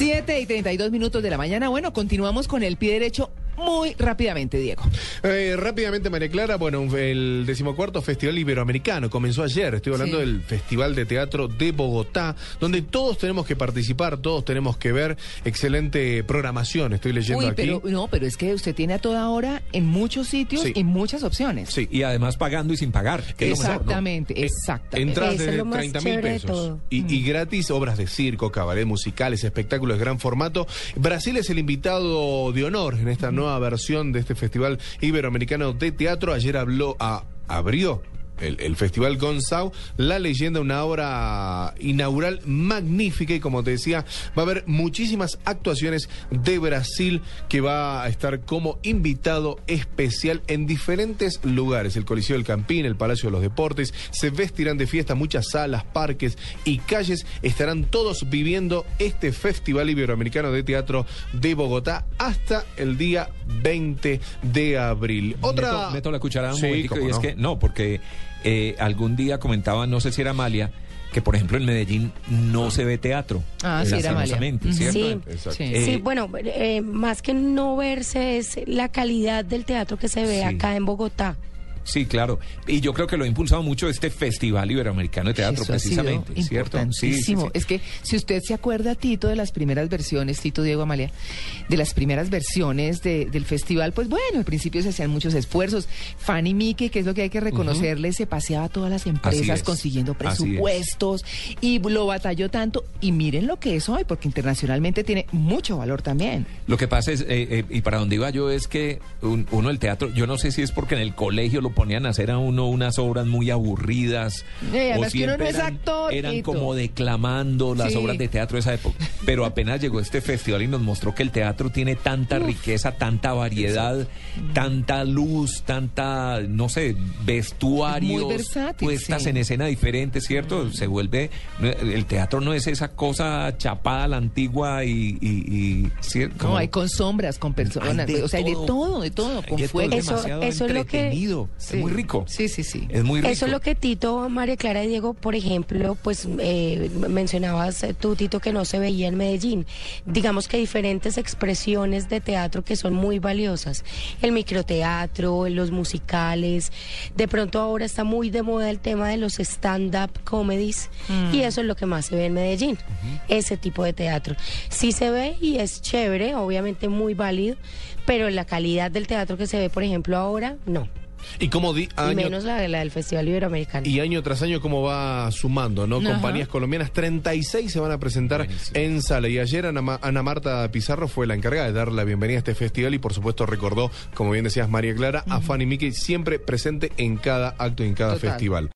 7 y 32 minutos de la mañana. Bueno, continuamos con el pie derecho muy rápidamente, Diego. Eh, rápidamente, María Clara, bueno, el decimocuarto Festival Iberoamericano comenzó ayer. Estoy hablando Sí. del Festival de Teatro de Bogotá, donde todos tenemos que participar, todos tenemos que ver. Excelente programación, estoy leyendo Uy, aquí. pero no, pero es que usted tiene a toda hora en muchos sitios Sí. y muchas opciones. Sí, Y además pagando y sin pagar. que es lo mejor, ¿no? Exactamente, Eh, exactamente. Es desde lo más 30 mil pesos. Y, y gratis obras de circo, cabaret, musicales, espectáculos de gran formato. Brasil es el invitado de honor en esta nueva versión de este Festival Iberoamericano de Teatro. Ayer habló a, abrió. El, Festival Gonzau, La Leyenda, una obra inaugural magnífica y como te decía, va a haber muchísimas actuaciones de Brasil que va a estar como invitado especial en diferentes lugares. El Coliseo del Campín, el Palacio de los Deportes, se vestirán de fiesta muchas salas, parques y calles. Estarán todos viviendo este Festival Iberoamericano de Teatro de Bogotá hasta el día 20 de abril. Otra... Meto, meto la cucharada un Sí, momentico, y es no. que no, porque eh, algún día comentaba, no sé si era Amalia, que por ejemplo en Medellín no se ve teatro. Ah, sí, era. Sí. Sí. Eh, Sí, bueno, eh, más que no verse es la calidad del teatro que se ve Sí. acá en Bogotá. Sí, claro. Y yo creo que lo ha impulsado mucho este Festival Iberoamericano de Teatro, Eso ha sido precisamente, ¿cierto? Sí, sí, importantísimo. sí. Es que si usted se acuerda, Tito, de las primeras versiones, Tito Diego Amalia, de las primeras versiones de- del festival, pues bueno, al principio se hacían muchos esfuerzos. Fanny Mickey, que es lo que hay que reconocerle, se paseaba a todas las empresas es. consiguiendo presupuestos y lo batalló tanto. Y miren lo que es hoy, porque internacionalmente tiene mucho valor también. Lo que pasa es, eh, eh, y para donde iba yo, es que un- uno el teatro, yo no sé si es porque en el colegio lo ponían a hacer a uno unas obras muy aburridas. Eh, o no eran, actor, Eran Tito. como declamando las Sí. obras de teatro de esa época. Pero apenas llegó este festival y nos mostró que el teatro tiene tanta riqueza, tanta variedad, tanta luz, tanta, no sé, vestuarios, Muy versátil, puestas sí. en escena diferentes, ¿cierto? Se vuelve, el teatro no es esa cosa chapada a la antigua y... y, y ¿cierto? No, hay con sombras, con personas, o sea, hay de todo. de todo, con fuego. es Eso- eso es lo que- Sí. es muy rico. Sí, sí, sí. Es muy rico. Eso es lo que Tito, María Clara y Diego, por ejemplo, pues eh, mencionabas eh, tú, Tito, que no se veía en Medellín. Digamos que hay diferentes expresiones de teatro que son muy valiosas. El microteatro, los musicales. De pronto ahora está muy de moda el tema de los stand-up comedies y eso es lo que más se ve en Medellín, ese tipo de teatro. Sí se ve y es chévere, obviamente muy válido, pero la calidad del teatro que se ve, por ejemplo, ahora, no. Y como di, Y año, menos la, la del Festival Iberoamericano. y año tras año cómo va sumando, ¿no? Ajá. Compañías colombianas, 36 se van a presentar Buenísimo. en sala. Y ayer Ana, Ma- Ana Marta Pizarro fue la encargada de dar la bienvenida a este festival y por supuesto recordó, como bien decías María Clara, a Fanny Mickey siempre presente en cada acto y en cada Total. festival.